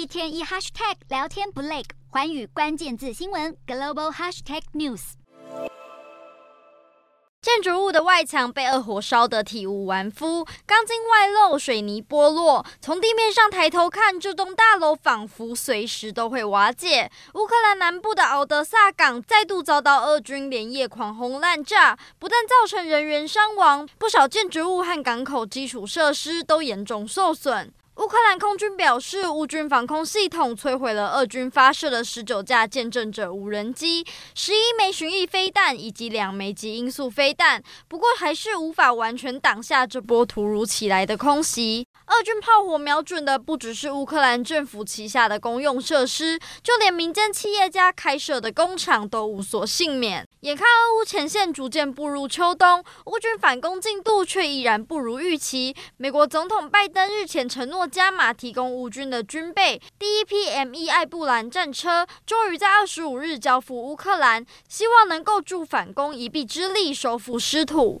一天一 hashtag 聊天不累，环宇关键字新闻 global hashtag news。建筑物的外墙被恶火烧得体无完肤，钢筋外露，水泥剥落。从地面上抬头看，这栋大楼仿佛随时都会瓦解。乌克兰南部的敖德萨港再度遭到俄军连夜狂轰滥炸，不但造成人员伤亡，不少建筑物和港口基础设施都严重受损。乌克兰空军表示，乌军防空系统摧毁了俄军发射的十九架见证者无人机、十一枚巡弋飞弹以及两枚极音速飞弹，不过还是无法完全挡下这波突如其来的空袭。俄军炮火瞄准的不只是乌克兰政府旗下的公用设施，就连民间企业家开设的工厂都无所幸免。眼看俄乌前线逐渐步入秋冬，乌军反攻进度却依然不如预期。美国总统拜登日前承诺加码提供乌军的军备，第一批 M1 艾布兰战车终于在二十五日交付乌克兰，希望能够助反攻一臂之力，收复失土。